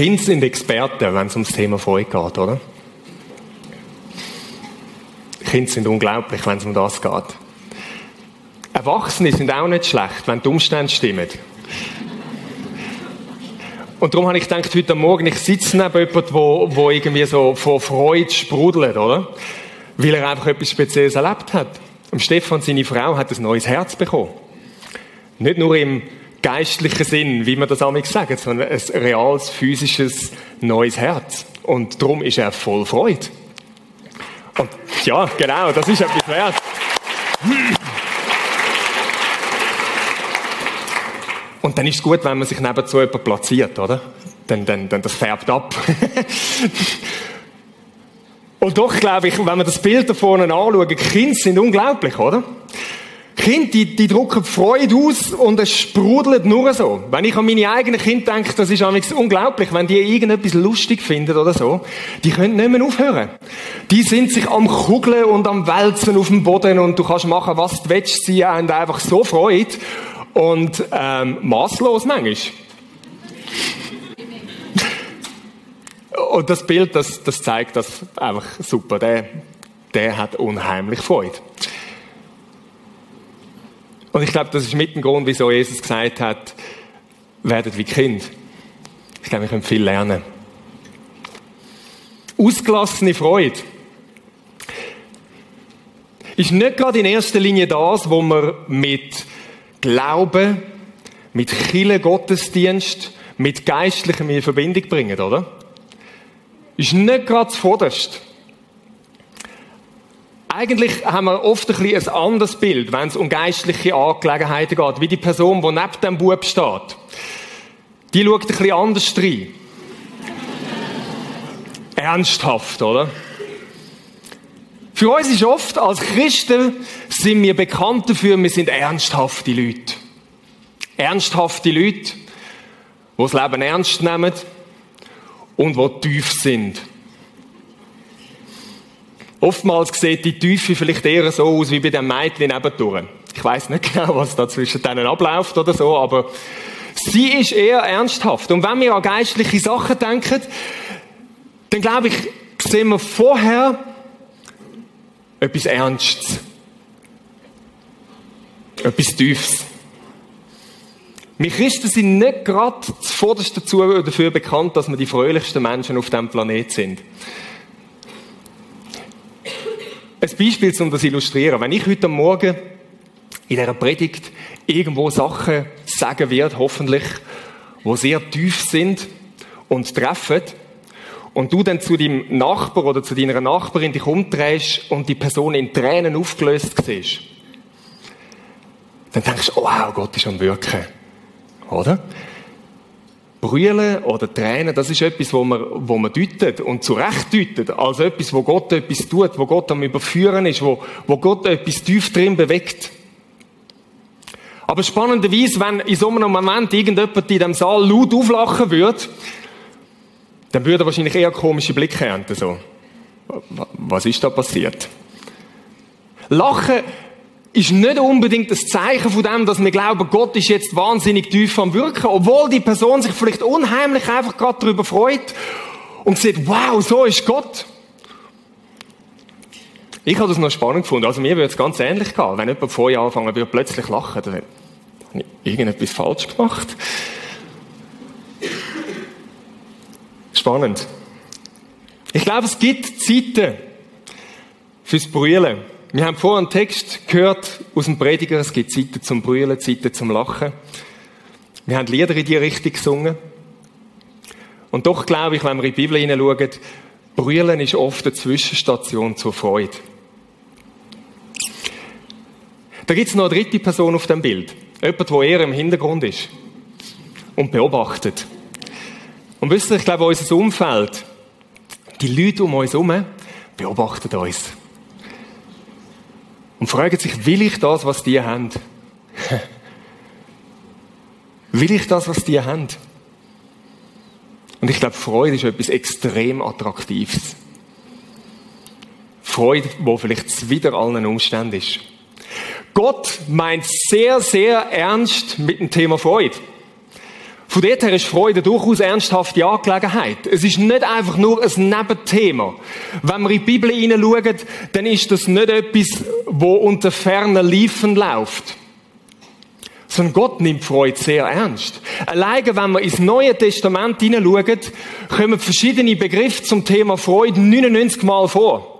Kinder sind Experten, wenn es ums Thema Freude geht, oder? Kinder sind unglaublich, wenn es um das geht. Erwachsene sind auch nicht schlecht, wenn die Umstände stimmen. Und darum habe ich gedacht, heute Morgen, ich sitze neben jemandem, wo, wo irgendwie so vor Freude sprudelt, oder? Weil er einfach etwas Spezielles erlebt hat. Und Stefan, seine Frau, hat ein neues Herz bekommen. Nicht nur im geistlichen Sinn, wie man das amigs sagt, sondern ein reales, physisches, neues Herz. Und darum ist er voll Freude. Und ja, genau, das ist etwas wert. Und dann ist es gut, wenn man sich neben so jemanden platziert, oder? Dann, dann, dann das färbt ab. Und doch glaube ich, wenn wir das Bild da vorne anschauen, Kinder sind unglaublich, oder? Kinder, die, die drucken Freude aus und es sprudelt nur so. Wenn ich an meine eigenen Kinder denke, das ist unglaublich, wenn die irgendetwas lustig finden oder so, die können nicht mehr aufhören. Die sind sich am Kugeln und am Wälzen auf dem Boden und du kannst machen, was du willst. Sie haben einfach so Freude und ähm, maßlos manchmal. Und das Bild, das, das zeigt das einfach super. Der, der hat unheimlich Freude. Und ich glaube, das ist mit dem Grund, wieso Jesus gesagt hat, werdet wie Kind. Ich glaube, wir können viel lernen. Ausgelassene Freude ist nicht gerade in erster Linie das, wo man mit Glauben, mit Chile Gottesdienst, mit Geistlichem in Verbindung bringen, oder? Ist nicht gerade zuvorderst. Eigentlich haben wir oft ein, ein anderes Bild, wenn es um geistliche Angelegenheiten geht, wie die Person, die neben dem Bub steht. Die schaut ein bisschen anders rein. Ernsthaft, oder? Für uns ist oft, als Christen sind wir bekannt dafür, wir sind ernsthafte Leute. Ernsthafte Leute, die das Leben ernst nehmen und die tief sind. Oftmals sieht die Tiefe vielleicht eher so aus wie bei dem Mädchen nebendurch. Ich weiß nicht genau, was da zwischen denen abläuft oder so, aber sie ist eher ernsthaft. Und wenn wir an geistliche Sachen denken, dann glaube ich, sehen wir vorher etwas Ernstes. Etwas Tiefes. Wir Christen sind nicht gerade zuvorderst dazu dafür bekannt, dass wir die fröhlichsten Menschen auf diesem Planet sind. Beispiel, um das zu illustrieren. Wenn ich heute Morgen in dieser Predigt irgendwo Sachen sagen werde, hoffentlich, wo sehr tief sind und treffen, und du dann zu deinem Nachbar oder zu deiner Nachbarin dich umdrehst und die Person in Tränen aufgelöst siehst, dann denkst du, oh, wow, Gott ist am Wirken. Oder? Brüllen oder Tränen, das ist etwas, wo man, wo man deutet und zu Recht deutet, als etwas, wo Gott etwas tut, wo Gott am Überführen ist, wo, wo Gott etwas tief drin bewegt. Aber spannenderweise, wenn in so einem Moment irgendjemand in diesem Saal laut auflachen würde, dann würde er wahrscheinlich eher komische Blicke ernten, so. Was ist da passiert? Lachen ist nicht unbedingt das Zeichen von dem, dass wir glauben, Gott ist jetzt wahnsinnig tief am Wirken, obwohl die Person sich vielleicht unheimlich einfach gerade darüber freut und sieht, wow, so ist Gott. Ich habe das noch spannend gefunden. Also mir würde es ganz ähnlich gehen. Wenn jemand vorher anfangen würde, plötzlich lachen, dann habe ich irgendetwas falsch gemacht. Spannend. Ich glaube, es gibt Zeiten fürs Brüllen. Wir haben vorhin einen Text gehört aus dem Prediger, es gibt Zeiten zum Brüllen, Zeiten zum Lachen. Wir haben Lieder in die Richtung gesungen. Und doch glaube ich, wenn wir in die Bibel hineinschauen, Brüllen ist oft eine Zwischenstation zur Freude. Da gibt es noch eine dritte Person auf dem Bild. Jemand, der eher im Hintergrund ist und beobachtet. Und wisst ihr, ich glaube, unser Umfeld, die Leute um uns herum, beobachten uns und fragen sich, will ich das, was die haben? will ich das, was die haben? Und ich glaube, Freude ist etwas extrem Attraktives. Freude, wo vielleicht wieder allen Umständen ist. Gott meint sehr, sehr ernst mit dem Thema Freude. Von dort her ist Freude durchaus ernsthafte Angelegenheit. Es ist nicht einfach nur ein Nebenthema. Wenn wir in die Bibel hineinschauen, dann ist das nicht etwas, wo unter ferner Liefen läuft. Sondern Gott nimmt Freude sehr ernst. Alleine, wenn wir ins Neue Testament hineinschauen, kommen verschiedene Begriffe zum Thema Freude 99 Mal vor.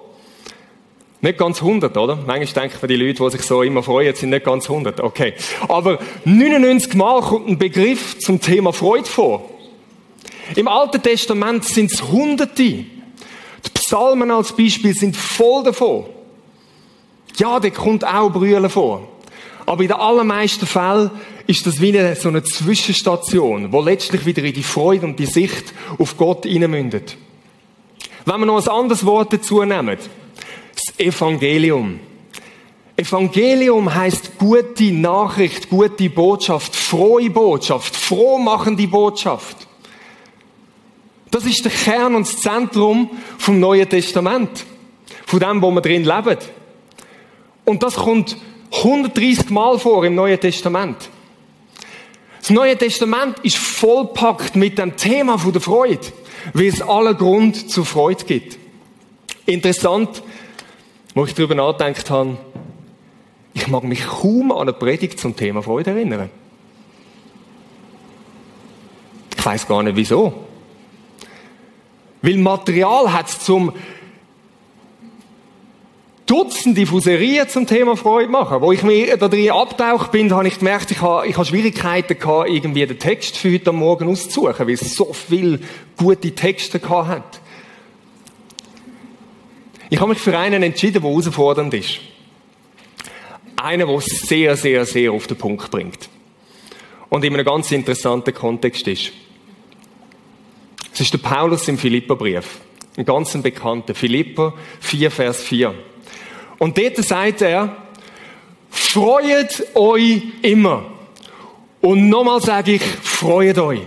Nicht ganz 100, oder? Manchmal denken die Leute, die sich so immer freuen, sind nicht ganz 100. Okay. Aber 99 Mal kommt ein Begriff zum Thema Freude vor. Im Alten Testament sind es Hunderte. Die Psalmen als Beispiel sind voll davon. Ja, da kommt auch Brüllen vor. Aber in den allermeisten Fällen ist das wie eine, so eine Zwischenstation, wo letztlich wieder in die Freude und die Sicht auf Gott hineinmündet. Wenn wir noch ein anderes Wort dazu nehmen, Evangelium. Evangelium heißt gute Nachricht, gute Botschaft, frohe Botschaft, frohmachende Botschaft. Das ist der Kern und das Zentrum vom Neuen Testament. Von dem, wo wir drin leben. Und das kommt 130 Mal vor im Neuen Testament. Das Neue Testament ist vollpackt mit dem Thema der Freude, weil es allen Grund zur Freude gibt. Interessant, wo ich darüber nachgedacht habe, ich mag mich kaum an eine Predigt zum Thema Freude erinnern. Ich weiß gar nicht wieso. Weil Material hat es zum Dutzende Fuserien zum Thema Freude machen. Wo ich mir da drin abtaucht bin, habe ich gemerkt, ich habe, ich habe Schwierigkeiten gehabt, irgendwie den Text für heute Morgen auszusuchen, weil es so viele gute Texte gehabt hat. Ich habe mich für einen entschieden, der herausfordernd ist. Einen, der es sehr, sehr, sehr auf den Punkt bringt. Und in einem ganz interessanten Kontext ist. Es ist der Paulus im Philipperbrief. Ein ganz bekannter. Philipper 4, Vers 4. Und dort sagt er, freut euch immer. Und nochmal sage ich, freut euch.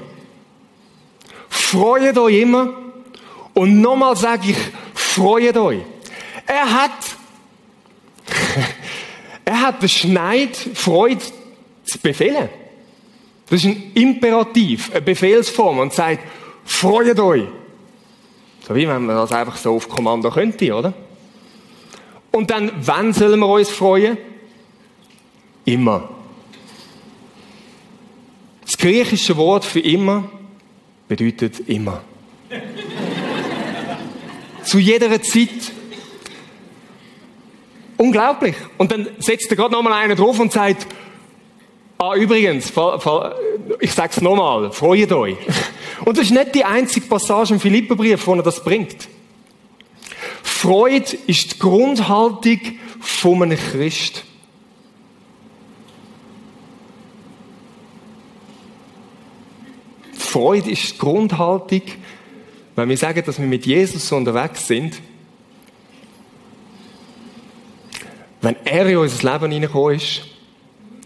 Freut euch immer. Und nochmal sage ich, freut euch. Er hat, er hat den Schneid Freude zu befehlen. Das ist ein Imperativ, eine Befehlsform und sagt, freut euch. So wie wenn man das einfach so auf Kommando könnte, oder? Und dann, wann sollen wir uns freuen? Immer. Das griechische Wort für immer bedeutet immer. Zu jeder Zeit Unglaublich. Und dann setzt er gerade nochmal einen drauf und sagt, ah, übrigens, ich sag's nochmal, freut euch. Und das ist nicht die einzige Passage im Philipperbrief, wo er das bringt. Freude ist die Grundhaltung von einem Christ. Freude ist die Grundhaltung, wenn wir sagen, dass wir mit Jesus unterwegs sind, Wenn er in unser Leben hineingekommen ist,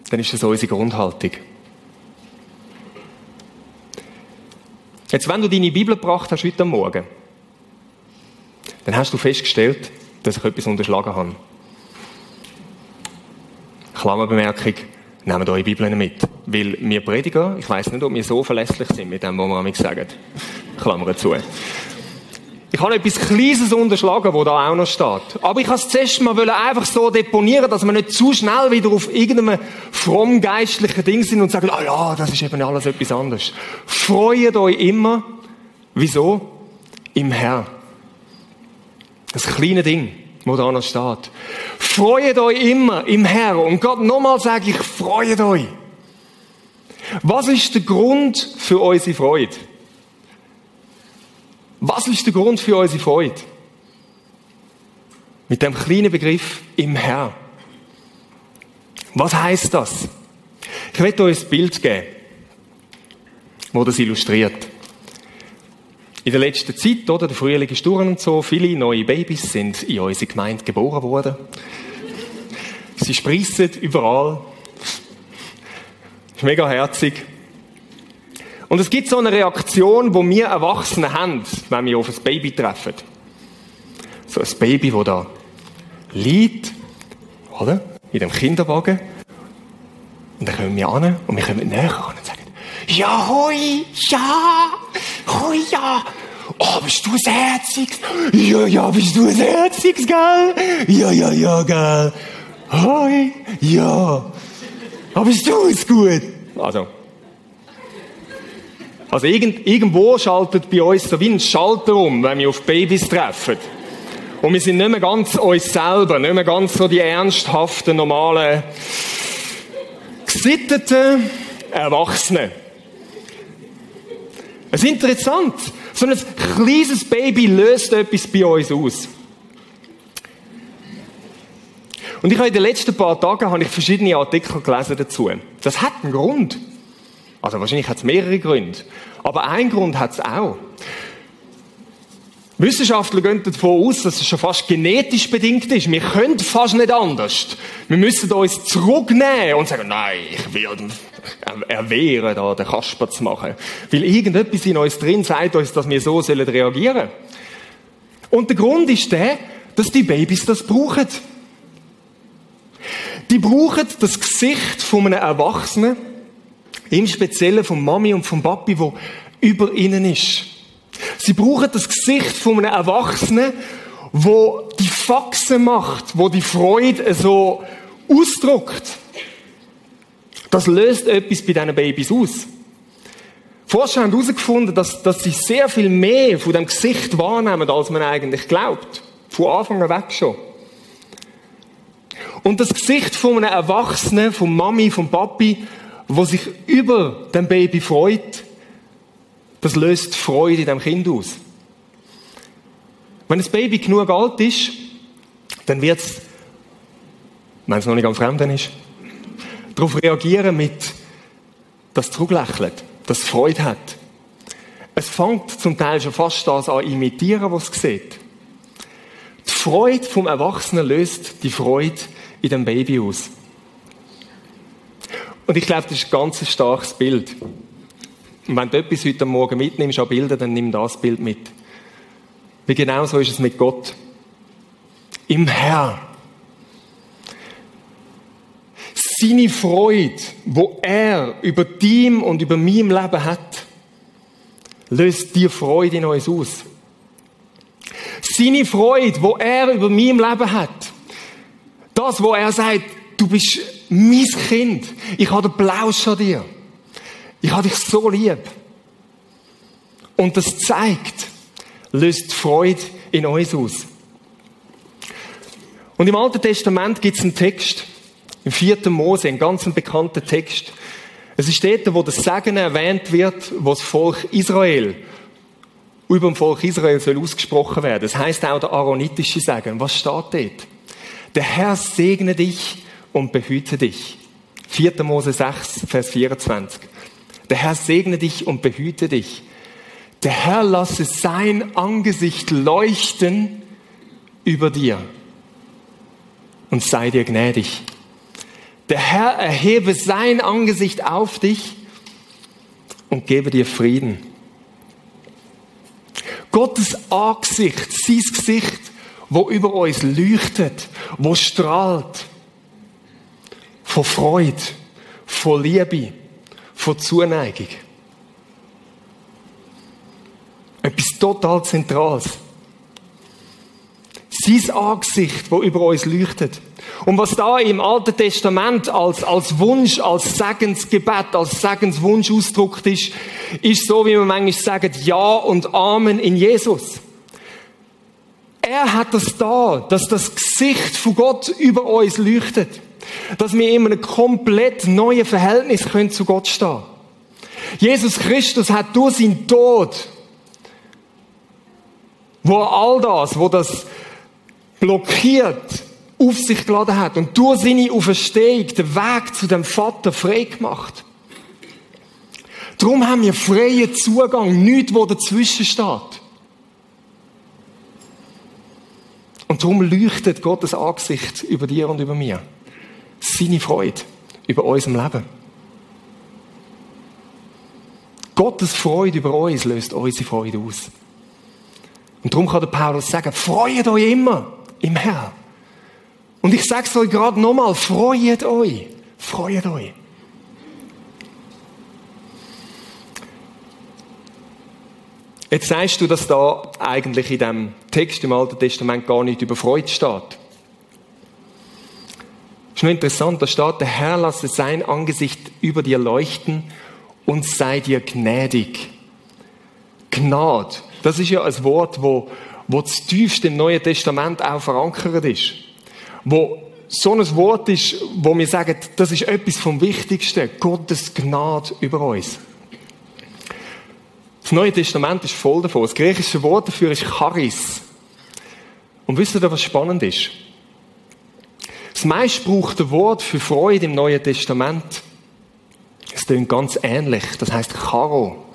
dann ist das unsere Grundhaltung. Jetzt, wenn du deine Bibel gebracht hast heute Morgen, dann hast du festgestellt, dass ich etwas unterschlagen habe. Klammerbemerkung, nehmt eure Bibeln mit. Weil wir Prediger, ich weiß nicht, ob wir so verlässlich sind mit dem, was wir sagen. Klammer zu. Ich habe etwas Kleines unterschlagen, wo da auch noch steht. Aber ich habe es zuerst mal einfach so deponieren, dass wir nicht zu schnell wieder auf irgendeinem fromm geistlichen Ding sind und sagen, ah ja, das ist eben alles etwas anderes. Freut euch immer. Wieso? Im Herrn. Das kleine Ding, wo da noch steht. Freut euch immer im Herrn. Und Gott, nochmal sage ich, freut euch. Was ist der Grund für unsere Freude? Was ist der Grund für unsere Freude? Mit dem kleinen Begriff im Herr. Was heißt das? Ich werde euch ein Bild geben, wo das illustriert. In der letzten Zeit, oder, der Frühling ist durch und so, viele neue Babys sind in unserer Gemeinde geboren worden. Sie sprießen überall. Ist mega herzig. Und es gibt so eine Reaktion, wo wir Erwachsene haben, wenn wir auf ein Baby treffen. So ein Baby, das da liegt, oder? In dem Kinderwagen. Und dann kommen wir an und wir kommen näher an und sagen, Ja, hoi, ja, hoi, ja. Oh, bist du ein Herziges? Ja, ja, bist du ein Herziges, gell? Ja, ja, ja, gell? Hoi, ja. Aber bist du es gut? Also. Also irgend, irgendwo schaltet bei uns so wie ein Schalter um, wenn wir auf Babys treffen. Und wir sind nicht mehr ganz uns selber, nicht mehr ganz so die ernsthaften, normalen, gesitteten Erwachsenen. Es ist interessant. So ein kleines Baby löst etwas bei uns aus. Und ich habe in den letzten paar Tagen habe ich verschiedene Artikel gelesen dazu. Das hat einen Grund. Also wahrscheinlich hat es mehrere Gründe. Aber einen Grund hat es auch. Wissenschaftler gehen davon aus, dass es schon fast genetisch bedingt ist. Wir können fast nicht anders. Wir müssen uns zurücknehmen und sagen, nein, ich will erwehren, da den Kasper zu machen. Weil irgendetwas in uns drin sagt uns, dass wir so sollen reagieren. Und der Grund ist der, dass die Babys das brauchen. Die brauchen das Gesicht von einem Erwachsenen, im Speziellen von Mami und vom Papi, wo über ihnen ist. Sie brauchen das Gesicht von einem Erwachsenen, wo die Faxen macht, wo die Freude so ausdruckt. Das löst etwas bei diesen Babys aus. Forscher haben herausgefunden, dass, dass sie sehr viel mehr von dem Gesicht wahrnehmen, als man eigentlich glaubt. Von Anfang an weg schon. Und das Gesicht von einem Erwachsenen, von Mami, von Papi, wo sich über dem Baby freut, das löst Freude in dem Kind aus. Wenn das Baby genug alt ist, dann wird es, wenn es noch nicht am Fremden ist, darauf reagieren mit, dass es zurücklächelt, dass es Freude hat. Es fängt zum Teil schon fast das an imitieren, was es sieht. Die Freude vom Erwachsenen löst die Freude in dem Baby aus. Und ich glaube, das ist ein ganz starkes Bild. Und wenn du etwas heute Morgen mitnimmst an Bilder, dann nimm das Bild mit. Wie genau so ist es mit Gott. Im Herr. Seine Freude, wo er über dein und über meinem Leben hat, löst dir Freude in uns aus. Seine Freude, wo er über meinem Leben hat, das, wo er sagt, du bist mein Kind, ich habe den Plausch an dir. Ich habe dich so lieb. Und das zeigt, löst Freude in uns aus. Und im Alten Testament gibt es einen Text, im vierten Mose, einen ganz bekannten Text. Es ist dort, wo das Segen erwähnt wird, wo das Volk Israel, über dem Volk Israel soll ausgesprochen werden. Das heißt auch der aaronitische Segen. Was steht dort? Der Herr segne dich und behüte dich. 4. Mose 6, Vers 24. Der Herr segne dich und behüte dich. Der Herr lasse sein Angesicht leuchten über dir und sei dir gnädig. Der Herr erhebe sein Angesicht auf dich und gebe dir Frieden. Gottes Angesicht, sein Gesicht, wo über uns leuchtet, wo strahlt, vor Freude, vor Liebe, von Zuneigung. Etwas total Zentrales. Sein Angesicht, wo über uns leuchtet. Und was da im Alten Testament als, als Wunsch, als Segensgebet, als Segenswunsch ausdruckt ist, ist so, wie man manchmal sagt, Ja und Amen in Jesus. Er hat das da, dass das Gesicht von Gott über uns leuchtet dass wir in einem komplett neuen Verhältnis können zu Gott stehen. Jesus Christus hat durch seinen Tod, wo er all das, wo das blockiert, auf sich geladen hat und durch seine Auferstehung den Weg zu dem Vater frei gemacht. Darum haben wir freien Zugang, nichts, wo dazwischen steht. Und darum leuchtet Gottes Angesicht über dir und über mir seine Freude über unserem Leben. Gottes Freude über uns löst unsere Freude aus. Und darum kann der Paulus sagen, freut euch immer im Herrn. Und ich sage es euch gerade nochmal, freut euch. Freut euch. Jetzt sagst du, dass da eigentlich in dem Text im Alten Testament gar nicht über Freude steht. Ist nur interessant, da steht, der Herr lasse sein Angesicht über dir leuchten und sei dir gnädig. Gnade, das ist ja ein Wort, wo, wo das tiefste im Neuen Testament auch verankert ist. Wo so ein Wort ist, wo wir sagen, das ist etwas vom Wichtigsten. Gottes Gnade über uns. Das Neue Testament ist voll davon. Das griechische Wort dafür ist Charis. Und wisst ihr, was spannend ist? Das meistgebrauchte Wort für Freude im Neuen Testament, es klingt ganz ähnlich. Das heißt Charo.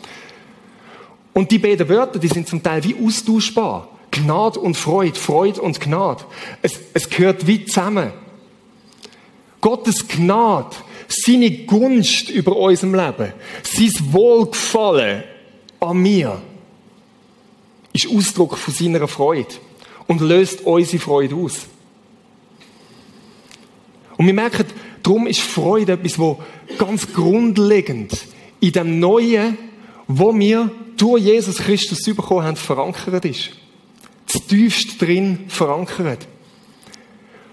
Und die beiden Wörter, die sind zum Teil wie austauschbar. Gnade und Freude, Freude und Gnade. Es, es gehört wie zusammen. Gottes Gnade, seine Gunst über unserem Leben, sein Wohlgefallen an mir, ist Ausdruck von seiner Freude und löst unsere Freude aus. Und wir merken, darum ist Freude etwas, wo ganz grundlegend in dem Neuen, wo wir durch Jesus Christus bekommen haben, verankert ist. Das tiefste drin verankert.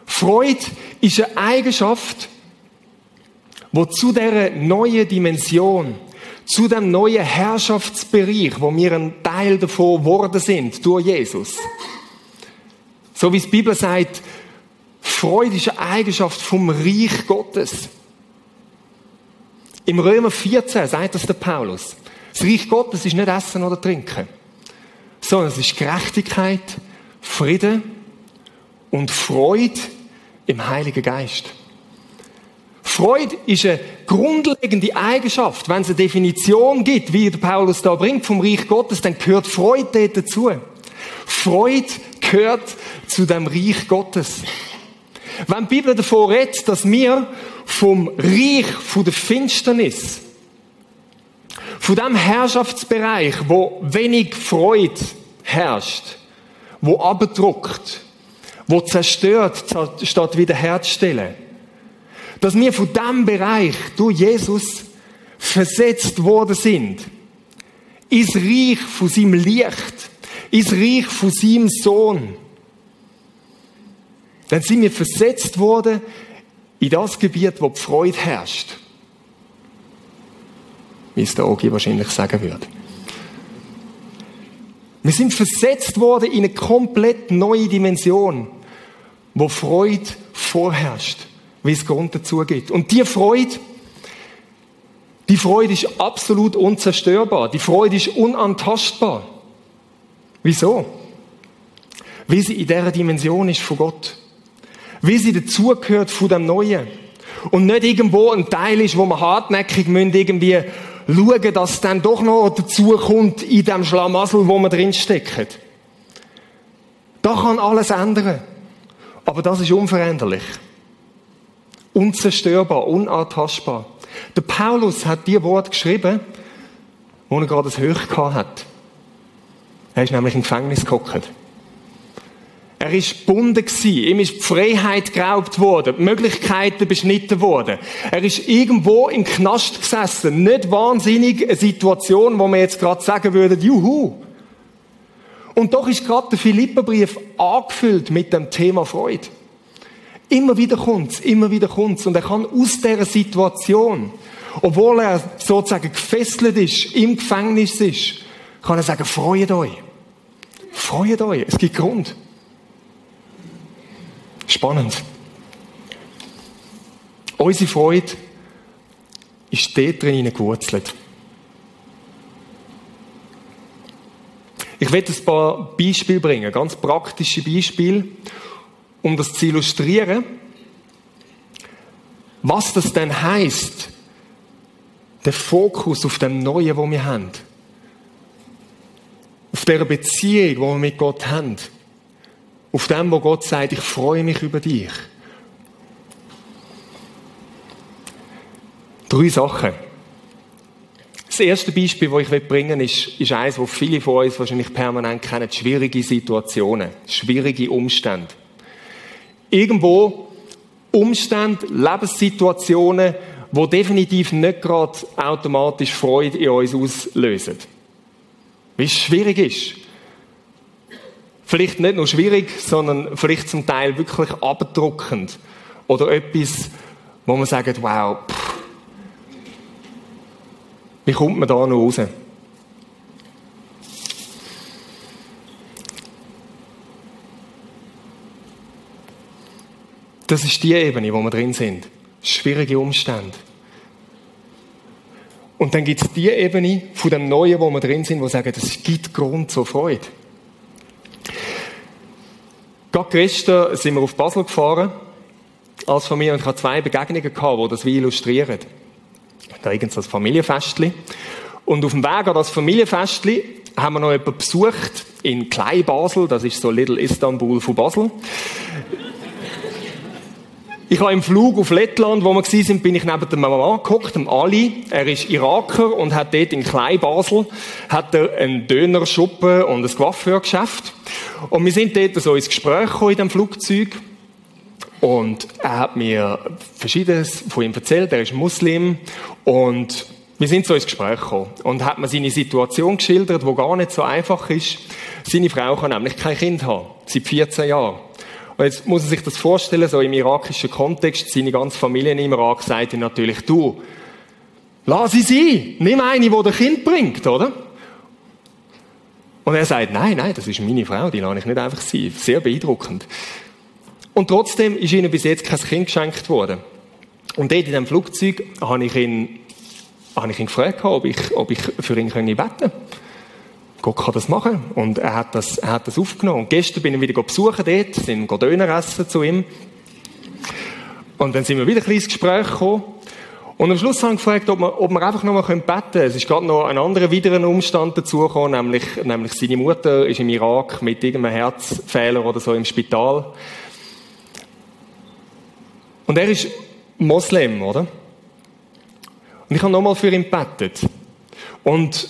Freude ist eine Eigenschaft, wo zu dieser neuen Dimension, zu dem neuen Herrschaftsbereich, wo wir ein Teil davon geworden sind durch Jesus. So wie die Bibel sagt, Freude ist eine Eigenschaft vom Reich Gottes. Im Römer 14 sagt das der Paulus. Das Reich Gottes ist nicht Essen oder Trinken, sondern es ist Gerechtigkeit, Frieden und Freude im Heiligen Geist. Freude ist eine grundlegende Eigenschaft. Wenn es eine Definition gibt, wie der Paulus da bringt vom Reich Gottes, dann gehört Freude dazu. Freude gehört zu dem Reich Gottes. Wenn die Bibel davon redet, dass wir vom Reich von der Finsternis, von dem Herrschaftsbereich, wo wenig Freude herrscht, wo abdruckt, wo zerstört, statt wiederherzustellen, dass wir von dem Bereich durch Jesus versetzt worden sind, ins Reich von seinem Licht, ins Reich von seinem Sohn. Dann sind wir versetzt worden in das Gebiet, wo die Freude herrscht. Wie es der Ogi wahrscheinlich sagen würde. Wir sind versetzt worden in eine komplett neue Dimension, wo Freude vorherrscht, wie es Grund dazu gibt. Und die Freude, die Freude ist absolut unzerstörbar. Die Freude ist unantastbar. Wieso? Wie sie in dieser Dimension ist von Gott wie sie dazugehört von dem Neuen. Und nicht irgendwo ein Teil ist, wo man hartnäckig müssen irgendwie schauen, dass es dann doch noch dazukommt in dem Schlamassel, wo man drinsteckt. Da kann alles ändern. Aber das ist unveränderlich. Unzerstörbar, unantastbar. Der Paulus hat die Wort geschrieben, wo er gerade das Höch hat. Er ist nämlich im Gefängnis gehockt. Er ist gebunden gewesen. Ihm ist die Freiheit geraubt worden, die Möglichkeiten beschnitten worden. Er ist irgendwo im Knast gesessen. Nicht wahnsinnig eine Situation, wo man jetzt gerade sagen würde, juhu. Und doch ist gerade der Philipperbrief angefüllt mit dem Thema Freude. Immer wieder kommt's, immer wieder kommt's. Und er kann aus dieser Situation, obwohl er sozusagen gefesselt ist, im Gefängnis ist, kann er sagen, freut euch. Freut euch. Es gibt Grund. Spannend. Unsere Freude ist dort drin gewurzelt. Ich werde ein paar Beispiele bringen, ganz praktische Beispiele, um das zu illustrieren, was das denn heißt, der Fokus auf dem Neuen, wo wir haben, auf der Beziehung, die wir mit Gott haben. Auf dem, wo Gott sagt, ich freue mich über dich. Drei Sachen. Das erste Beispiel, das ich bringen will, ist, ist eines, das viele von uns wahrscheinlich permanent kennen. Schwierige Situationen, schwierige Umstände. Irgendwo Umstände, Lebenssituationen, die definitiv nicht gerade automatisch Freude in uns auslösen. wie es schwierig ist. Vielleicht nicht nur schwierig, sondern vielleicht zum Teil wirklich abdruckend. Oder etwas, wo man sagt, wow, pff, wie kommt man da noch raus? Das ist die Ebene, wo wir drin sind. Schwierige Umstände. Und dann gibt es die Ebene von dem Neuen, wo wir drin sind, wo sagen, das gibt Grund zur Freude. Gerade gestern sind wir auf Basel gefahren, als Familie, und ich hatte zwei Begegnungen die das wie illustrieren. Da irgend so ein Familienfestli. Und auf dem Weg an das Familienfestli haben wir noch jemanden besucht in Klein Basel, das ist so Little Istanbul von Basel. Ich habe im Flug auf Lettland, wo wir sind, bin ich neben der Mama geguckt, dem Ali. Er ist Iraker und hat dort in Kleinbasel hat er einen Dönerschuppen und ein Coiffeurgeschäft. Und wir sind dort so ins Gespräch gekommen in dem Flugzeug. Und er hat mir Verschiedenes von ihm erzählt. Er ist Muslim. Und wir sind so ins Gespräch gekommen. Und hat mir seine Situation geschildert, wo gar nicht so einfach ist. Seine Frau kann nämlich kein Kind haben. Seit 14 Jahren. Und jetzt muss man sich das vorstellen, so im irakischen Kontext, seine ganze Familie im Irak sagt ihm natürlich, du, lass sie sein, nimm eine, die das Kind bringt, oder? Und er sagt, nein, nein, das ist meine Frau, die lasse ich nicht einfach sein. Sehr beeindruckend. Und trotzdem ist ihnen bis jetzt kein Kind geschenkt worden. Und dort in dem Flugzeug habe ich ihn, habe ich ihn gefragt, ob ich, ob ich für ihn beten könnte. Gott kann das machen. Und er hat das, er hat das aufgenommen. Und gestern bin ich wieder besuchen dort, sind Döner essen zu ihm. Und dann sind wir wieder ein kleines Gespräch gekommen. Und am Schluss haben wir gefragt, ob wir, ob wir einfach noch mal beten können. Es ist gerade noch ein anderer weiterer Umstand dazugekommen, nämlich, nämlich seine Mutter ist im Irak mit irgendeinem Herzfehler oder so im Spital. Und er ist Moslem, oder? Und ich habe nochmal für ihn gebetet. Und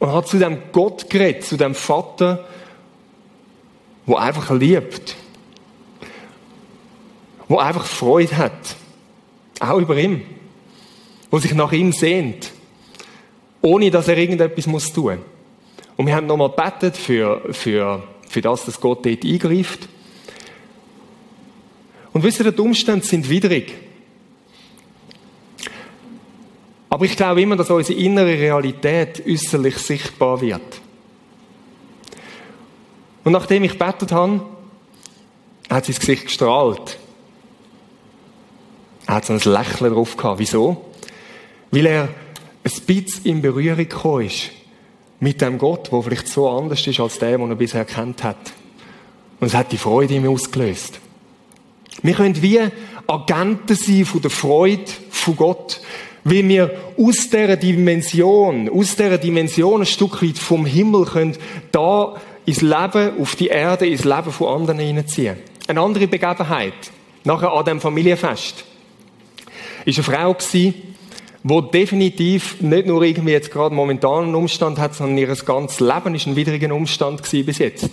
und hat zu dem Gott geredet, zu dem Vater, wo einfach liebt. Wo einfach Freude hat. Auch über ihm. Wo sich nach ihm sehnt. Ohne, dass er irgendetwas muss tun. Und wir haben nochmal gebetet für, für, für das, dass Gott dort eingreift. Und wisst ihr, die Umstände sind widrig. Aber ich glaube immer, dass unsere innere Realität äußerlich sichtbar wird. Und nachdem ich betet habe, hat sein Gesicht gestrahlt. Er hat so ein Lächeln drauf gehabt. Wieso? Weil er ein bisschen in Berührung gekommen ist mit dem Gott, der vielleicht so anders ist als der, den er bisher kennt hat. Und es hat die Freude in mir ausgelöst. Wir können wie Agenten sein von der Freude von Gott wie wir aus dieser Dimension, aus dieser Dimension ein Stück weit vom Himmel können, da ins Leben, auf die Erde, ins Leben von anderen hineinziehen. Eine andere Begebenheit, nachher an dem Familienfest, ist eine Frau wo definitiv nicht nur irgendwie jetzt gerade momentan einen Umstand hat, sondern ihr ganzes Leben ist ein widriger Umstand bis jetzt.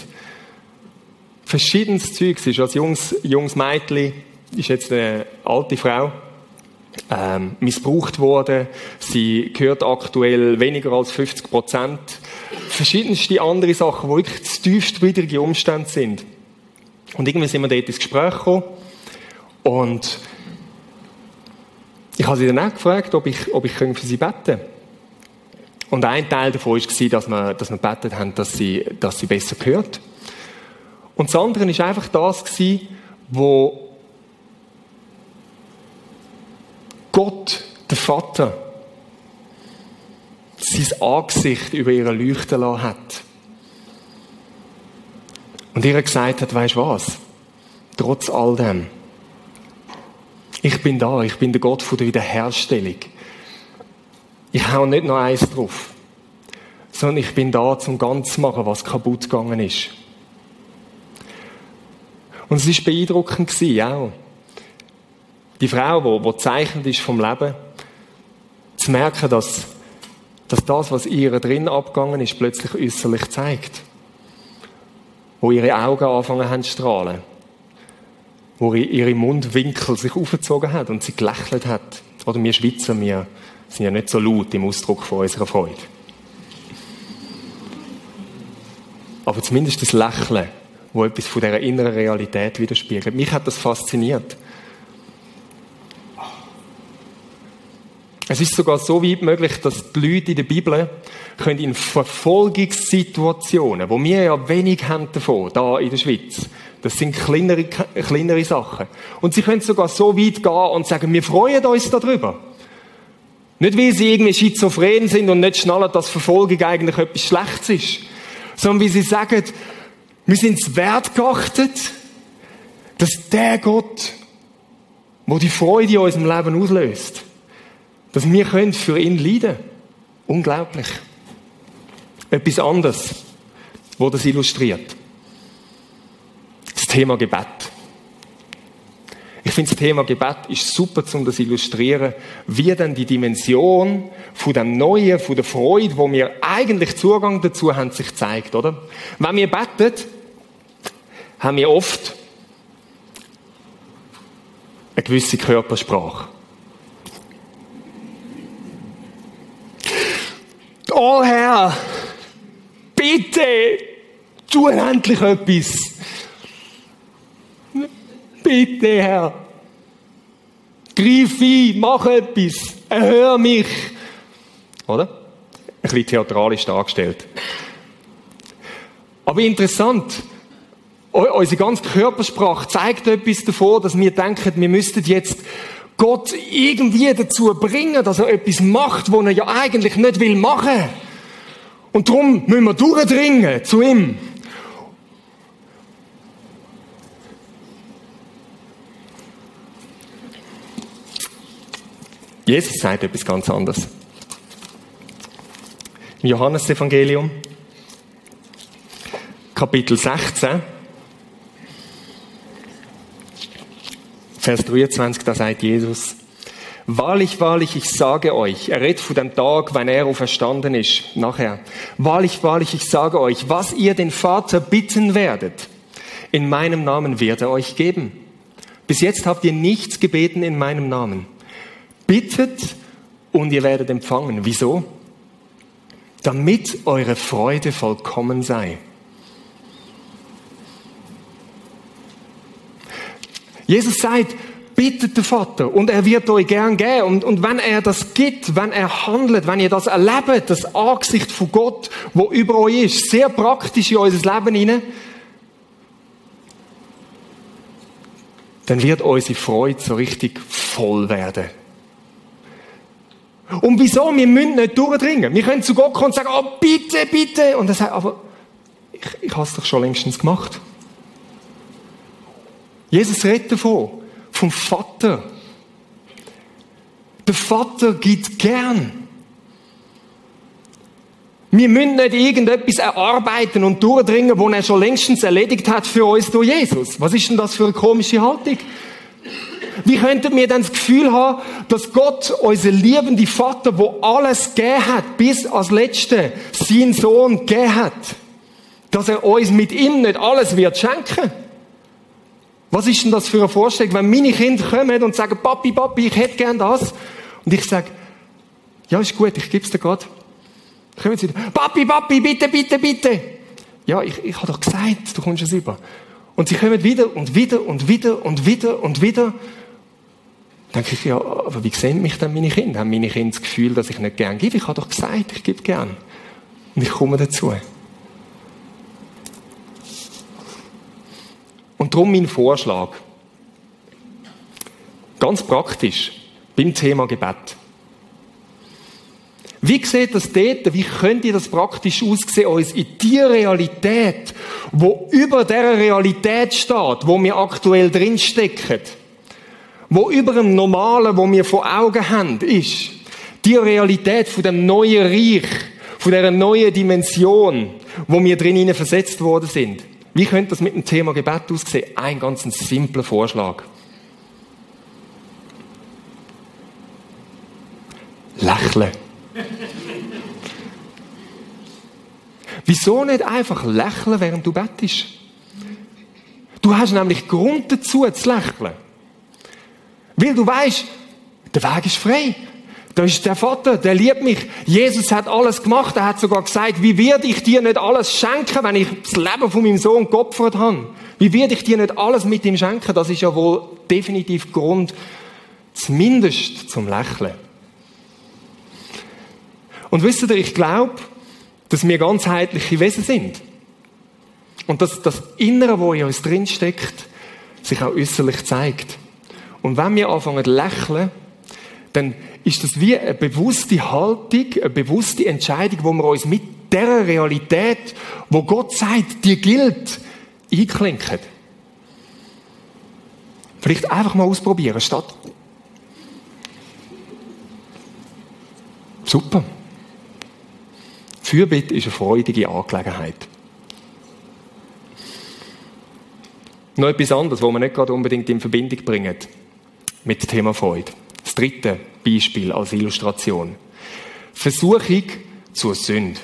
Verschiedenes Zeug. Sie ist als junges, junges Mädchen, ist jetzt eine alte Frau, ähm, missbraucht worden. Sie gehört aktuell weniger als 50 Prozent. Verschiedenste andere Sachen, die wirklich tiefst widrige Umstände sind. Und irgendwie sind wir dort ins Gespräch gekommen. Und ich habe sie dann auch gefragt, ob ich, ob ich für sie beten kann. Und ein Teil davon war, dass wir, dass wir betet haben, dass sie, dass sie besser gehört. Und das andere war einfach das, wo Gott, der Vater, sein Angesicht über ihre Leuchten lassen hat. Und ihr gesagt hat, weißt du was? Trotz all dem. Ich bin da, ich bin der Gott von der Wiederherstellung. Ich hau nicht noch eins drauf. Sondern ich bin da, zum ganz zu machen, was kaputt gegangen ist. Und es war beeindruckend, auch. Die Frau, die, die zeichnend ist vom Leben, zu merken, dass, dass das, was ihr drin abgegangen ist, plötzlich äußerlich zeigt. Wo ihre Augen anfangen haben zu strahlen. Wo ihre Mundwinkel sich aufgezogen hat und sie gelächelt hat. Oder wir Schweizer, wir sind ja nicht so laut im Ausdruck von unserer Freude. aber zumindest das Lächeln, wo etwas von dieser inneren Realität widerspiegelt. Mich hat das fasziniert. Es ist sogar so weit möglich, dass die Leute in der Bibel können in Verfolgungssituationen, wo wir ja wenig haben davon, da in der Schweiz, das sind kleinere, kleinere Sachen. Und sie können sogar so weit gehen und sagen, wir freuen uns darüber. Nicht, weil sie irgendwie schizophren sind und nicht schnallen, dass Verfolgung eigentlich etwas Schlechtes ist, sondern wie sie sagen, wir sind es wert geachtet, dass der Gott, wo die Freude in unserem Leben auslöst, dass wir können für ihn leiden. Unglaublich. Etwas anderes, wo das illustriert. Das Thema Gebet. Ich finde, das Thema Gebet ist super, um das zu illustrieren, wie dann die Dimension von dem Neuen, von der Freude, wo wir eigentlich Zugang dazu haben, sich zeigt, oder? Wenn wir beten, haben wir oft eine gewisse Körpersprache. Oh Herr, bitte, tu endlich etwas. Bitte, Herr. Greif ein, mach etwas, erhör mich. Oder? Ein bisschen theatralisch dargestellt. Aber interessant, unsere ganze Körpersprache zeigt etwas davon, dass wir denken, wir müssten jetzt Gott irgendwie dazu bringen, dass er etwas macht, was er ja eigentlich nicht will machen. Und darum müssen wir durchdringen zu ihm. Jesus sagt etwas ganz anderes. Im Johannesevangelium, Kapitel 16, Vers 23, da sagt Jesus, Wahrlich, wahrlich, ich sage euch, er redet von dem Tag, wenn er auferstanden ist, nachher. Wahrlich, wahrlich, ich sage euch, was ihr den Vater bitten werdet, in meinem Namen wird er euch geben. Bis jetzt habt ihr nichts gebeten in meinem Namen. Bittet und ihr werdet empfangen. Wieso? Damit eure Freude vollkommen sei. Jesus sagt, bittet den Vater und er wird euch gern geben. Und, und wenn er das gibt, wenn er handelt, wenn ihr das erlebt, das Angesicht von Gott, wo über euch ist, sehr praktisch in unser Leben hinein, dann wird unsere Freude so richtig voll werden. Und wieso? Wir müssen nicht durchdringen. Wir können zu Gott kommen und sagen, oh, bitte, bitte. Und er sagt, aber ich, ich habe es doch schon längstens gemacht. Jesus redet davon, vom Vater. Der Vater gibt gern. Wir müssen nicht irgendetwas erarbeiten und durchdringen, wo er schon längstens erledigt hat für uns durch Jesus. Was ist denn das für eine komische Haltung? Wie könnten wir dann das Gefühl haben, dass Gott, unser liebender Vater, wo alles gegeben hat, bis als Letzte, seinen Sohn gegeben hat, dass er uns mit ihm nicht alles wird schenken? Was ist denn das für eine Vorstellung, wenn meine Kinder kommen und sagen, Papi, Papi, ich hätte gern das. Und ich sage, ja, ist gut, ich gebe es dir gerade. Kommen sie wieder, Papi, Papi, bitte, bitte, bitte. Ja, ich, ich habe doch gesagt, du kommst es über. Und sie kommen wieder und wieder und wieder und wieder und wieder. Dann denke ich, ja, aber wie sehen mich denn meine Kinder? Haben meine Kinder das Gefühl, dass ich nicht gern gebe? Ich habe doch gesagt, ich gebe gern. Und ich komme dazu. Und darum mein Vorschlag. Ganz praktisch beim Thema Gebet. Wie sieht das dort, wie könnte das praktisch aussehen, uns in die Realität, wo über der Realität steht, wo wir aktuell drinstecken, wo über dem Normalen, wo wir vor Augen haben, ist, die Realität von dem neuen Reich, von der neuen Dimension, wo wir drin versetzt worden sind. Wie könnte das mit dem Thema Gebet aussehen? Ein ganz simpler Vorschlag. Lächeln. Wieso nicht einfach lächeln, während du bettest? Du hast nämlich Grund dazu zu lächeln. Weil du weißt, der Weg ist frei. Da ist der Vater, der liebt mich. Jesus hat alles gemacht. Er hat sogar gesagt, wie werde ich dir nicht alles schenken, wenn ich das Leben von meinem Sohn geopfert habe? Wie werde ich dir nicht alles mit ihm schenken? Das ist ja wohl definitiv Grund, zumindest zum Lächeln. Und wisst ihr, ich glaube, dass wir ganzheitliche Wesen sind. Und dass das Innere, wo in uns drinsteckt, sich auch äußerlich zeigt. Und wenn wir anfangen zu lächeln, dann ist das wie eine bewusste Haltung, eine bewusste Entscheidung, wo wir uns mit der Realität, wo Gott sagt, die gilt, einklinken. Vielleicht einfach mal ausprobieren, statt. Super. Fürbitte ist eine freudige Angelegenheit. Noch etwas anderes, was wir nicht gerade unbedingt in Verbindung bringen mit dem Thema Freude. Das dritte Beispiel als Illustration. Versuchung zur Sünde.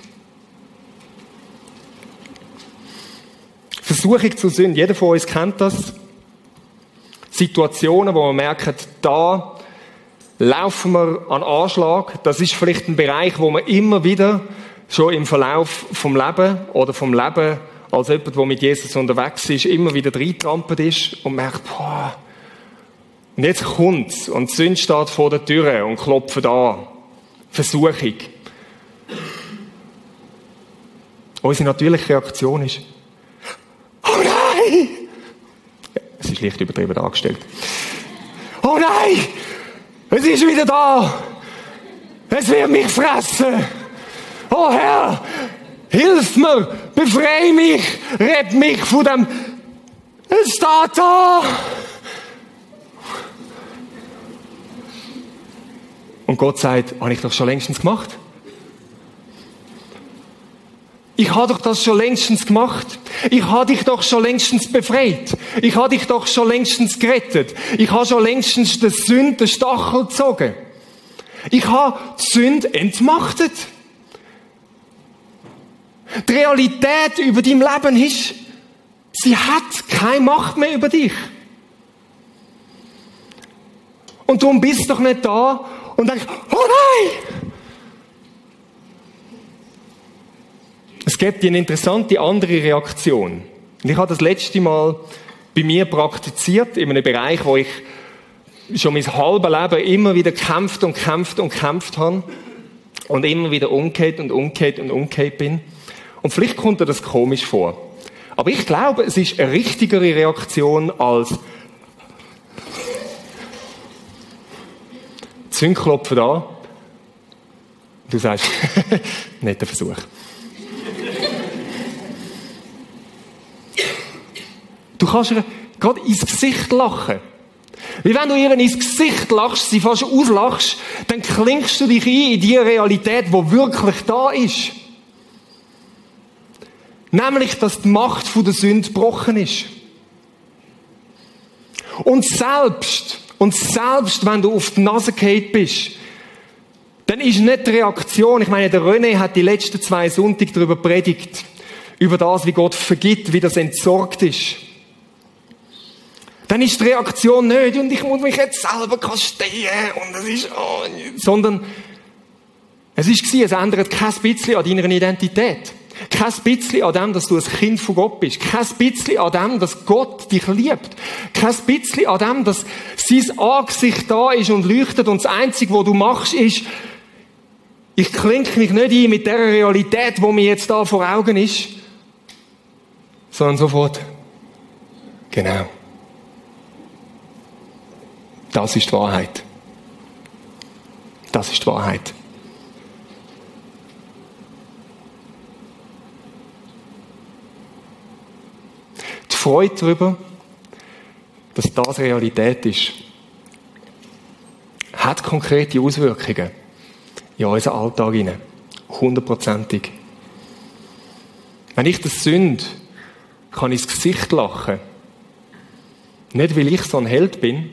Versuchung zur Sünde. Jeder von uns kennt das. Situationen, wo man merkt, da laufen wir an Anschlag. Das ist vielleicht ein Bereich, wo man immer wieder schon im Verlauf vom Leben oder vom Leben als jemand, der mit Jesus unterwegs ist, immer wieder reintrampelt ist und merkt, boah, und jetzt kommt's und die Sünde steht vor der Tür und klopft an. Versuchung. Unsere natürliche Reaktion ist, oh nein! Es ist leicht übertrieben dargestellt. Oh nein! Es ist wieder da! Es wird mich fressen! Oh Herr! Hilf mir! Befreie mich! Rett mich von dem... Es steht da! Und Gott sagt, habe ich doch schon längstens gemacht. Ich habe doch das schon längstens gemacht. Ich habe dich doch schon längstens befreit. Ich habe dich doch schon längstens gerettet. Ich habe schon längstens den Sünd, den Stachel gezogen. Ich habe die Sünde entmachtet. Die Realität über dein Leben ist, sie hat keine Macht mehr über dich. Und darum bist du doch nicht da und denkst, oh nein! Es gibt eine interessante andere Reaktion. Ich habe das letzte Mal bei mir praktiziert, in einem Bereich, wo ich schon mein halbes Leben immer wieder kämpft und kämpft und kämpft habe und immer wieder umgekehrt und umgekehrt und umgekehrt bin. Und vielleicht kommt dir das komisch vor. Aber ich glaube, es ist eine richtigere Reaktion als Zündklopfen da. Du sagst, netter Versuch. Du kannst ihr gerade ins Gesicht lachen. Wie wenn du ihr ins Gesicht lachst, sie fast auslachst, dann klingst du dich ein in die Realität, wo wirklich da ist. Nämlich, dass die Macht der Sünde gebrochen ist. Und selbst und selbst wenn du auf die Nase gefallen bist, dann ist nicht die Reaktion, ich meine, der René hat die letzten zwei Sonntage darüber predigt, über das, wie Gott vergibt, wie das entsorgt ist. Dann ist die Reaktion nicht, und ich muss mich jetzt selber kasteien, und es ist, oh, sondern, es ist es ändert kein bisschen an deiner Identität. Kein bisschen an dem, dass du ein Kind von Gott bist. Kein bisschen an dem, dass Gott dich liebt. Kein bisschen an dem, dass sein Angesicht da ist und leuchtet und das Einzige, was du machst, ist, ich klinke mich nicht ein mit der Realität, wo mir jetzt da vor Augen ist, sondern sofort, genau. Das ist die Wahrheit. Das ist die Wahrheit. Freude darüber, dass das Realität ist, hat konkrete Auswirkungen in unseren Alltag hinein. Hundertprozentig. Wenn ich das Sünd kann ins Gesicht lachen, nicht weil ich so ein Held bin,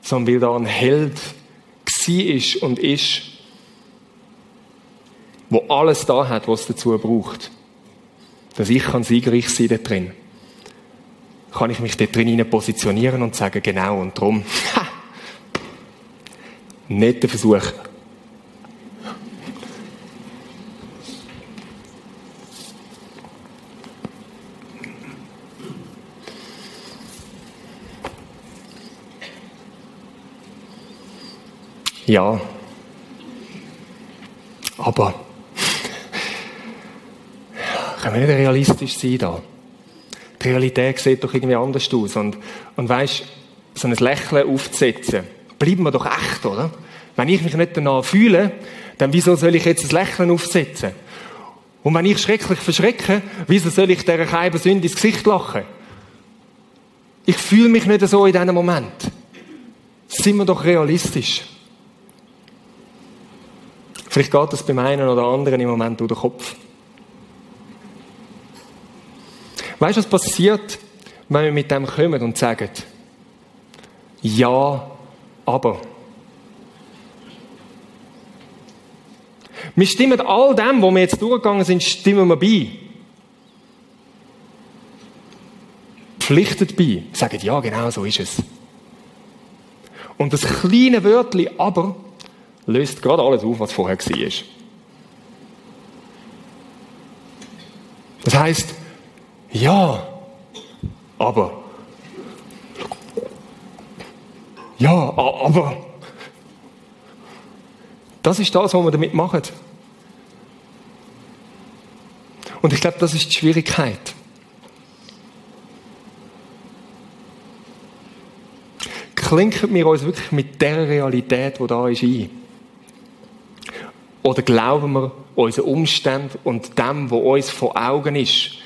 sondern weil da ein Held ist und ist, wo alles da hat, was es dazu braucht, dass ich kann siegreich sein drin kann ich mich dort drin positionieren und sagen, genau und drum. Ha! Netter Versuch. Ja. Aber können wir nicht realistisch sein da? Die Realität sieht doch irgendwie anders aus. Und, und weißt, so ein Lächeln aufzusetzen, bleiben wir doch echt, oder? Wenn ich mich nicht danach fühle, dann wieso soll ich jetzt ein Lächeln aufsetzen? Und wenn ich schrecklich verschrecke, wieso soll ich dieser Keiben Sünde ins Gesicht lachen? Ich fühle mich nicht so in diesem Moment. Sind wir doch realistisch. Vielleicht geht das beim einen oder anderen im Moment durch den Kopf. Weißt du, was passiert, wenn wir mit dem kommen und sagen, ja, aber. Wir stimmen all dem, wo wir jetzt durchgegangen sind, stimmen wir bei. Pflichtet bei. Sagen, ja, genau so ist es. Und das kleine Wörtchen aber löst gerade alles auf, was vorher war. Das heißt, ja, aber. Ja, aber. Das ist das, was wir damit machen. Und ich glaube, das ist die Schwierigkeit. Klinken wir uns wirklich mit der Realität, die da ist, ein? Oder glauben wir unseren Umständen und dem, was uns vor Augen ist?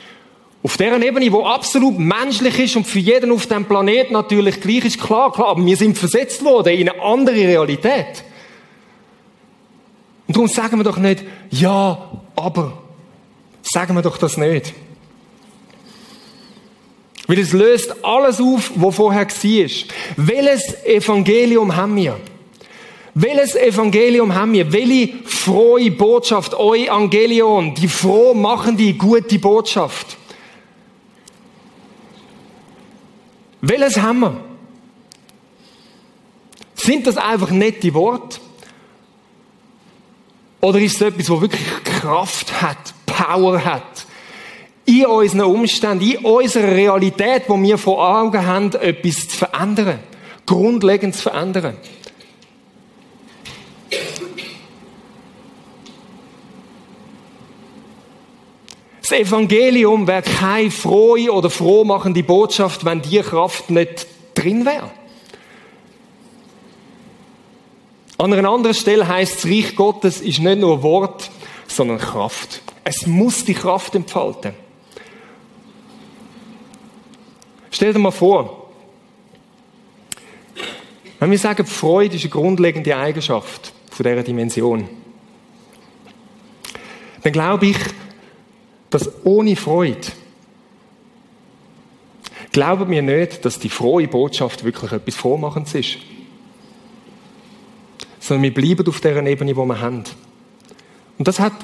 Auf deren Ebene, wo absolut menschlich ist und für jeden auf dem Planeten natürlich gleich ist, klar, klar, aber wir sind versetzt worden in eine andere Realität. Und darum sagen wir doch nicht, ja, aber. Sagen wir doch das nicht. Weil es löst alles auf, was vorher war. Welches Evangelium haben wir? Welches Evangelium haben wir? Welche frohe Botschaft, froh machen, die gute Botschaft? Welches haben wir? Sind das einfach nette Worte? Oder ist es etwas, das wirklich Kraft hat, Power hat? In unseren Umständen, in unserer Realität, wo wir vor Augen haben, etwas zu verändern. Grundlegend zu verändern. Das Evangelium wäre keine frohe oder frohmachende Botschaft, wenn die Kraft nicht drin wäre. An einer anderen Stelle heißt das Reich Gottes ist nicht nur Wort, sondern Kraft. Es muss die Kraft entfalten. Stell dir mal vor, wenn wir sagen, Freude ist eine grundlegende Eigenschaft von dieser Dimension, dann glaube ich, dass ohne Freude, glauben wir nicht, dass die frohe Botschaft wirklich etwas Vormachendes ist. Sondern wir bleiben auf der Ebene, wo wir haben. Und das hat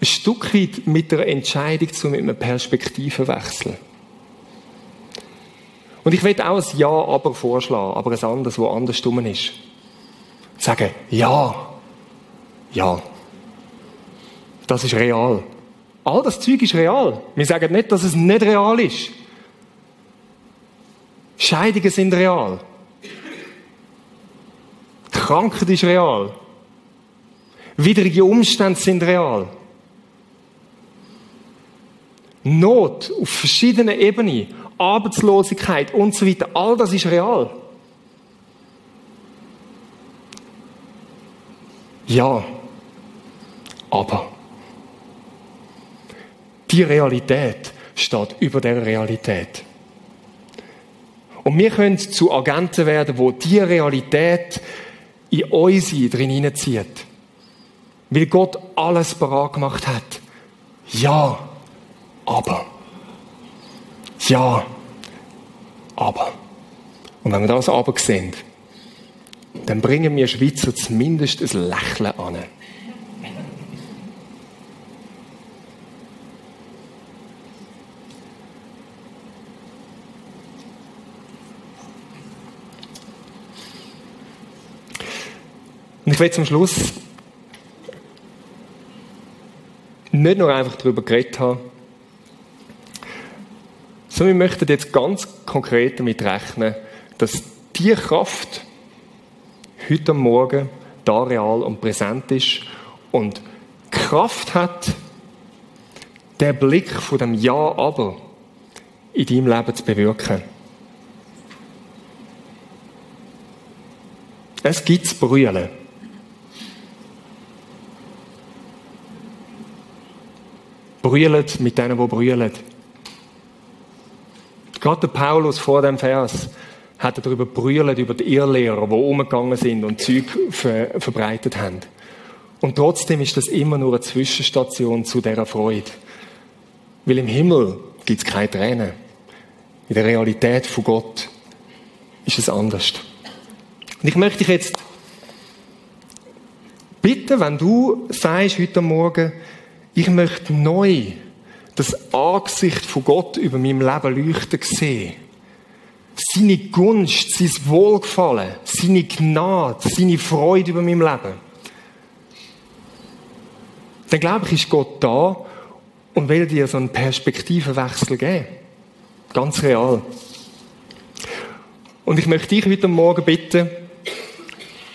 ein Stück weit mit der Entscheidung zu mit einem Perspektivenwechsel. Und ich will auch ein Ja, aber vorschlagen, aber ein anderes, wo anders dumm ist. Sagen, ja, ja. Das ist real. All das Zeug ist real. Wir sagen nicht, dass es nicht real ist. Scheidungen sind real. Krankheit ist real. Widrige Umstände sind real. Not auf verschiedenen Ebenen, Arbeitslosigkeit und so weiter, all das ist real. Ja, aber die Realität steht über der Realität. Und wir können zu Agenten werden, wo die Realität in unsere drin hineinzieht. Weil Gott alles parat gemacht hat. Ja, aber. Ja, aber. Und wenn wir das aber sehen, dann bringen wir Schweizer zumindest ein Lächeln an. Ich will zum Schluss nicht nur einfach darüber geredet haben, sondern wir möchten jetzt ganz konkret damit rechnen, dass die Kraft heute Morgen da real und präsent ist und Kraft hat, der Blick von dem Ja, aber in deinem Leben zu bewirken. Es gibt Brüllen. Brüllen mit denen, die brüllen. Gerade der Paulus vor dem Vers hat er darüber brüllt, über die Irrlehrer, die umgegangen sind und Zeug ver verbreitet haben. Und trotzdem ist das immer nur eine Zwischenstation zu dieser Freude. Weil im Himmel gibt es keine Tränen. In der Realität von Gott ist es anders. Und ich möchte dich jetzt bitten, wenn du sagst heute Morgen, ich möchte neu das Angesicht von Gott über meinem Leben leuchten sehen. Seine Gunst, sein Wohlgefallen, seine Gnade, seine Freude über meinem Leben. Dann glaube ich, ist Gott da und will dir so einen Perspektivenwechsel geben. Ganz real. Und ich möchte dich heute Morgen bitten,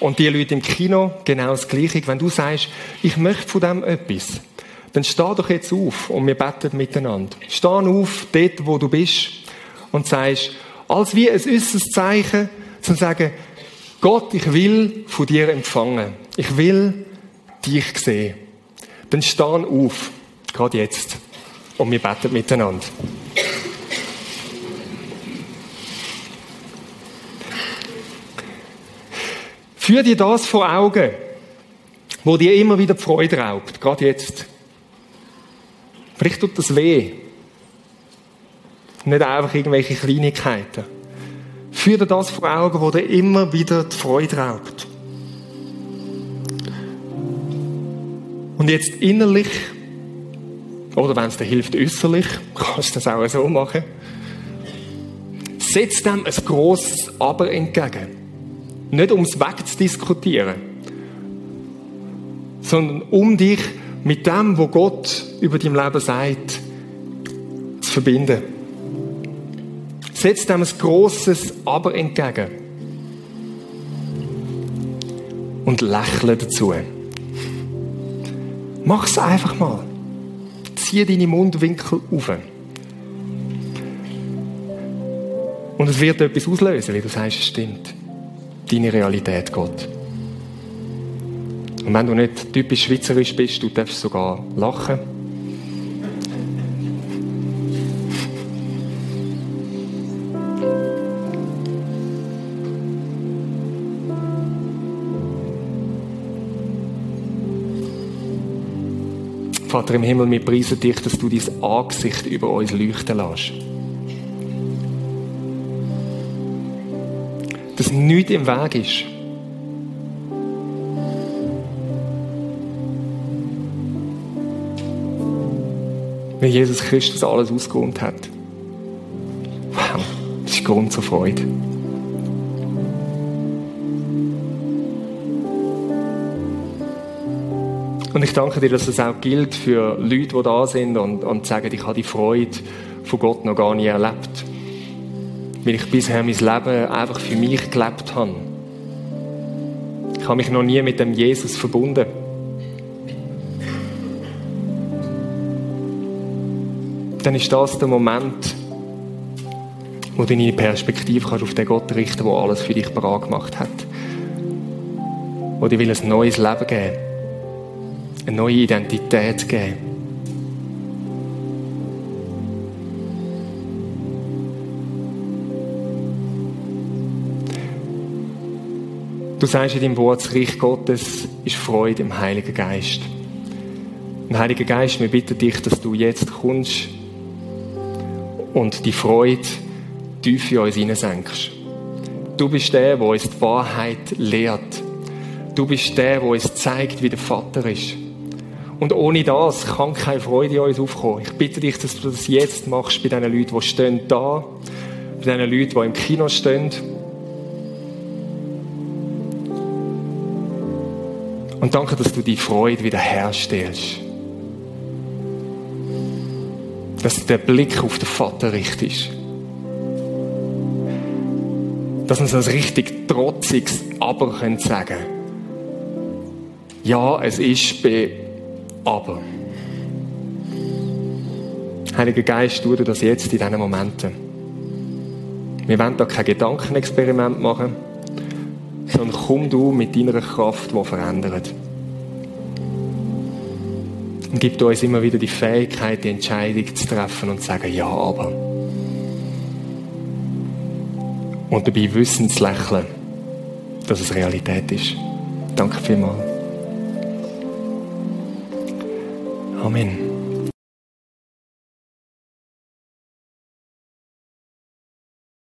und die Leute im Kino genau das Gleiche, wenn du sagst, ich möchte von dem etwas, dann steh doch jetzt auf und wir beten miteinander. Steh auf, dort, wo du bist, und sagst, als wie ein äußeres Zeichen, zu sagen, Gott, ich will von dir empfangen. Ich will dich sehen. Dann steh auf, gerade jetzt, und wir beten miteinander. Führ dir das vor Augen, wo dir immer wieder die Freude raubt, gerade jetzt. Vielleicht tut das weh. Nicht einfach irgendwelche Kleinigkeiten. Führ dir das vor Augen, wo dir immer wieder die Freude raubt. Und jetzt innerlich, oder wenn es dir hilft, äußerlich, kannst du das auch so machen, setz dem ein grosses Aber entgegen. Nicht ums wegzudiskutieren, sondern um dich mit dem, was Gott über dein Leben sagt, zu verbinden. Setz dem ein grosses Aber entgegen. Und lächle dazu. Mach es einfach mal. Zieh deine Mundwinkel auf. Und es wird etwas auslösen, wie du sagst, es stimmt deine Realität, Gott. Und wenn du nicht typisch schweizerisch bist, du darfst sogar lachen. Vater im Himmel, wir preisen dich, dass du dein Angesicht über uns leuchten lässt. dass nichts im Weg ist. Weil Jesus Christus alles ausgeräumt hat. Wow, das ist Grund zur Freude. Und ich danke dir, dass das auch gilt für Leute, die da sind und, und sagen, ich habe die Freude von Gott noch gar nie erlebt weil ich bisher mein Leben einfach für mich gelebt habe. Ich habe mich noch nie mit dem Jesus verbunden. Dann ist das der Moment, wo du deine Perspektive kannst auf den Gott richten, der alles für dich bereit gemacht hat. Wo dir will ein neues Leben geben, eine neue Identität geben. Du sagst in deinem Wort, das Reich Gottes ist Freude im Heiligen Geist. Und Heiliger Geist, wir bitten dich, dass du jetzt kommst und die Freude tief in uns hineinsenkst. Du bist der, der uns die Wahrheit lehrt. Du bist der, der uns zeigt, wie der Vater ist. Und ohne das kann keine Freude in uns aufkommen. Ich bitte dich, dass du das jetzt machst bei den Leuten, die stehen da, bei den Leuten, die im Kino stehen, Und danke, dass du die Freude wieder herstellst. Dass der Blick auf den Vater richtest. Dass uns ein richtig trotziges Aber können sagen Ja, es ist bei aber. Heiliger Geist, tu das jetzt in diesen Momenten. Wir wollen da kein Gedankenexperiment machen, sondern komm du mit deiner Kraft, die verändert. Und gib uns immer wieder die Fähigkeit, die Entscheidung zu treffen und zu sagen, ja, aber. Und dabei wissen zu lächeln, dass es Realität ist. Danke vielmals. Amen.